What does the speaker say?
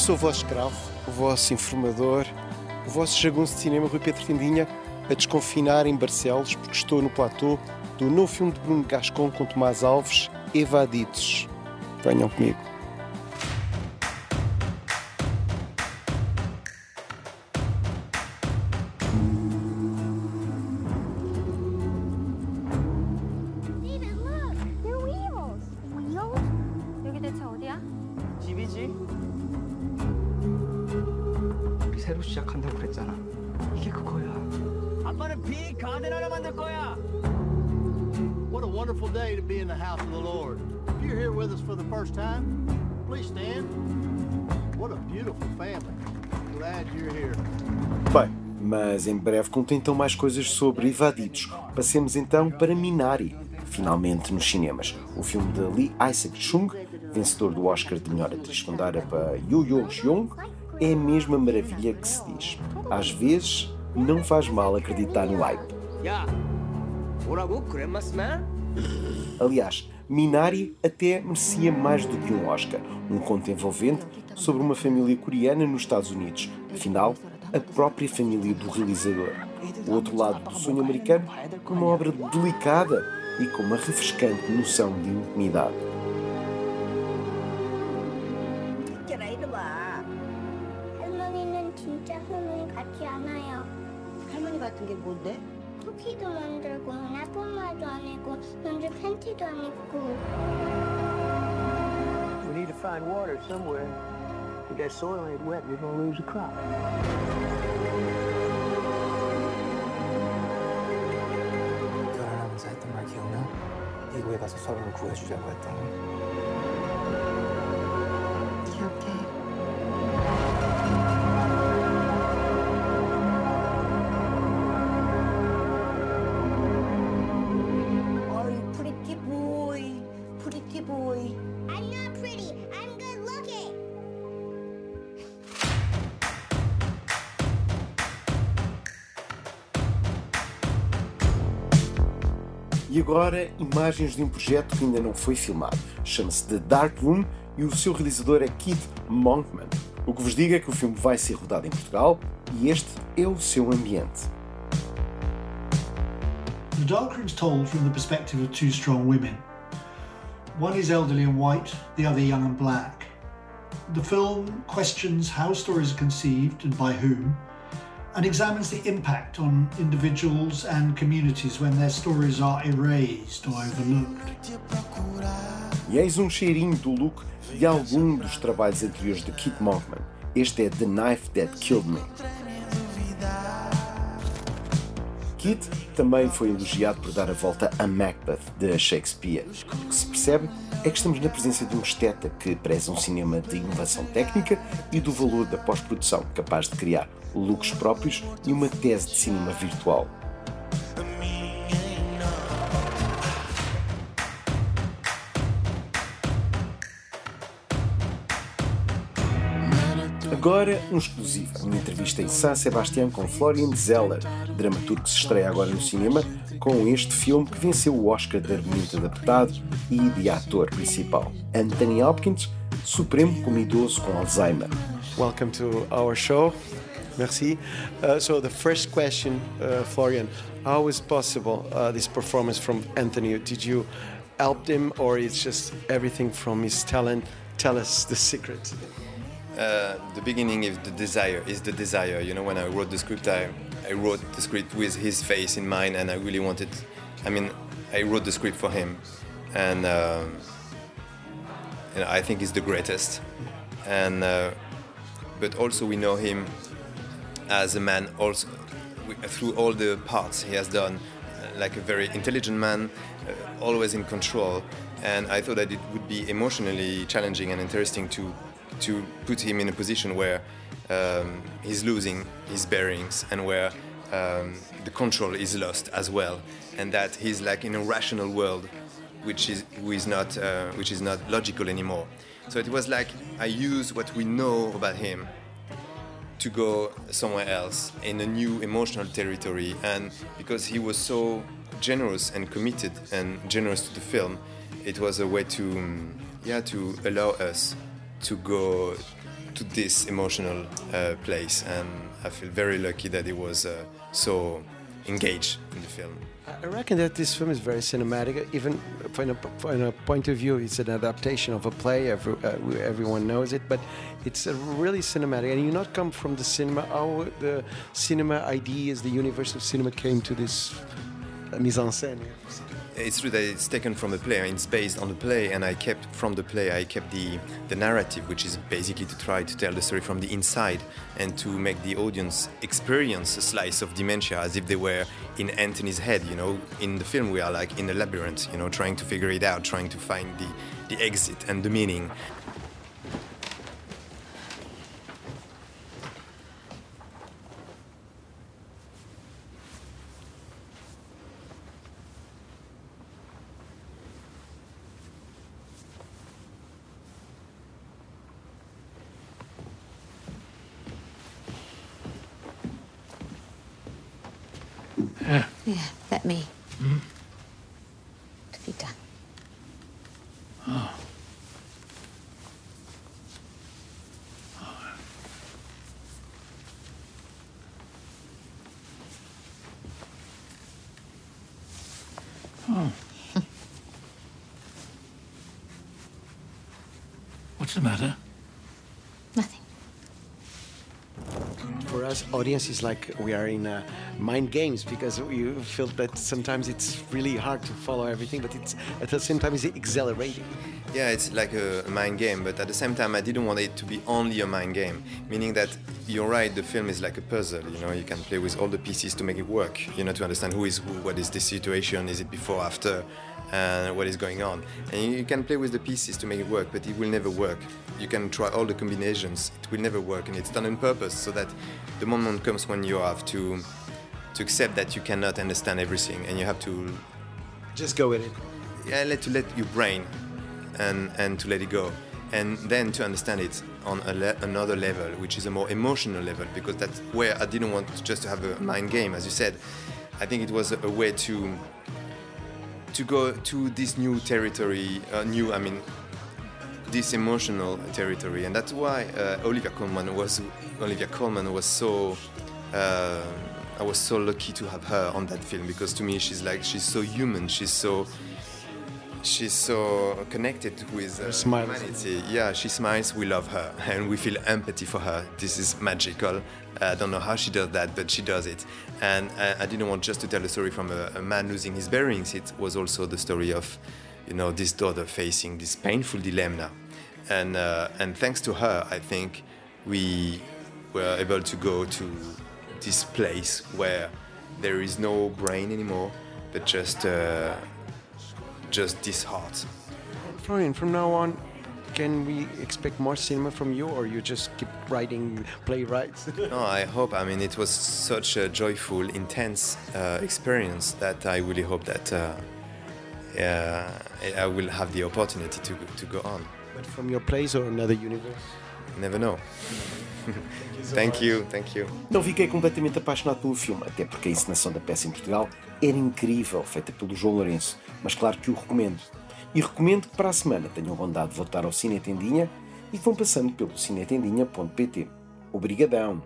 Eu sou o vosso escravo, o vosso informador, o vosso jagunço de cinema, Rui Pedro Tindinha, a desconfinar em Barcelos, porque estou no platô do novo filme de Bruno Gascon com Tomás Alves, Evadidos. Venham comigo. 새로 시작한다고 그랬잖아. 이게 그거야. 아빠는 빅 가든 하나 만들 거야. What a wonderful day to be in the house of the Lord. If you're here with us for the first time, please stand. What a beautiful family. Glad you're here. Bem, mas em breve contém então mais coisas sobre Evadidos. Passemos então para Minari, finalmente nos cinemas. O filme de Lee Isaac Chung, vencedor do Oscar de melhor atriz secundária para Yu Yo Jeong, é a mesma maravilha que se diz. Às vezes, não faz mal acreditar no hype. Aliás, Minari até merecia mais do que um Oscar, um conto envolvente sobre uma família coreana nos Estados Unidos. Afinal, a própria família do realizador. O outro lado do sonho americano, uma obra delicada e com uma refrescante noção de intimidade. 연주 팬티도 안 입고 We need to find water somewhere. If that soil ain't wet, you're gonna lose a crop. 결혼하면서 했던 말 기억나? 미국에 가서 서로를 구해주자고 했던 거. E agora, imagens de um projeto que ainda não foi filmado. Chama-se The Dark Room e o seu realizador é Keith Monkman. O que vos digo é que o filme vai ser rodado em Portugal e este é o seu ambiente. The Dark Room's told from the perspective of two strong women. One is elderly and white, the other young and black. The film questions how stories are conceived and by whom, and examines the impact on individuals and communities when their stories are erased or overlooked. E eis um cheirinho do look de algum dos trabalhos anteriores de Keith Monkman. Este é The Knife That Killed Me. Keith também foi elogiado por dar a volta a Macbeth de Shakespeare. Que se percebe é que estamos na presença de um esteta que preza um cinema de inovação técnica e do valor da pós-produção, capaz de criar looks próprios e uma tese de cinema virtual. Agora, um exclusivo. Uma entrevista em San Sebastián com Florian Zeller, dramaturgo que se estreia agora no cinema, com este filme que venceu o Oscar de argumento adaptado e de ator principal. Anthony Hopkins, supremo como idoso com Alzheimer. Welcome to our show. Merci. Uh, so the first question, uh, Florian, how is possible uh, this performance from Anthony? Did you help him, or it's just everything from his talent? Tell us the secret. Uh, the beginning is the desire is the desire. You know when i wrote the script I, I wrote the script with his face in mind and i really wanted i mean i wrote the script for him. And um, you know, i think he's the greatest. And uh, but also we know him as a man also through all the parts he has done uh, like a very intelligent man uh, always in control. And i thought that it would be emotionally challenging and interesting to to put him in a position where um, he's losing his bearings and where um, the control is lost as well and that he's like in a rational world which is who is not uh, which is not logical anymore. So it was like i use what we know about him to go somewhere else in a new emotional territory and because he was so generous and committed and generous to the film it was a way to um, yeah to allow us to go to this emotional uh, place, and I feel very lucky that he was uh, so engaged in the film. I reckon that this film is very cinematic. Even from a, from a point of view, it's an adaptation of a play. Every, uh, everyone knows it, but it's a really cinematic. And you not come from the cinema. How the cinema ideas, the universe of cinema came to this mise en scène. It's true that it's taken from a play, it's based on the play, and I kept from the play, I kept the, the narrative, which is basically to try to tell the story from the inside and to make the audience experience a slice of dementia as if they were in Anthony's head. You know, in the film, we are like in a labyrinth, you know, trying to figure it out, trying to find the, the exit and the meaning. Yeah, let me. Mm-hmm. To be done. Oh. Oh. What's the matter? Nothing. For us, audience is like we are in uh, mind games because you feel that sometimes it's really hard to follow everything, but it's at the same time it's exhilarating. Yeah, it's like a mind game, but at the same time, I didn't want it to be only a mind game. Meaning that you're right, the film is like a puzzle. You know, you can play with all the pieces to make it work. You know, to understand who is who, what is the situation, is it before, after, and what is going on. And you, you can play with the pieces to make it work, but it will never work. You can try all the combinations, it will never work, and it's done on purpose so that the moment comes when you have to to accept that you cannot understand everything, and you have to Just go with it. yeah, let to let your brain and and to let it go, and then to understand it on le- another level, which is a more emotional level, because that's where I didn't want just to have a mind game, as you said. I think it was a, a way to to go to this new territory, uh, new, I mean, this emotional territory, and that's why uh, Olivia Colman was Olivia Colman was so. Uh, I was so lucky to have her on that film because to me she's like she's so human. She's so she's so connected with uh, humanity. Yeah, she smiles. We love her, and we feel empathy for her. This is magical. I don't know how she does that, but she does it. And I, I didn't want just to tell the story from a, a man losing his bearings. It was also the story of, you know, this daughter facing this painful dilemma. And uh, and thanks to her, I think we were able to go to this place where there is no brain anymore, but just uh, just this heart. Florian, from now on, can we expect more cinema from you, or you just keep writing playwrights? No, I hope. I mean, it was such a joyful, intense uh, experience that I really hope that uh, yeah, I will have the opportunity to to go on. but from your plays or another universe? Never know. thank you, thank you. Não fiquei completamente apaixonado pelo filme, até porque a encenação da peça em Portugal era incrível, feita pelo João Lourenço, mas claro que o recomendo. E recomendo que para a semana tenham bondade de voltar ao Cine Tendinha e que vão passando pelo cinetendinha.pt. Obrigadão!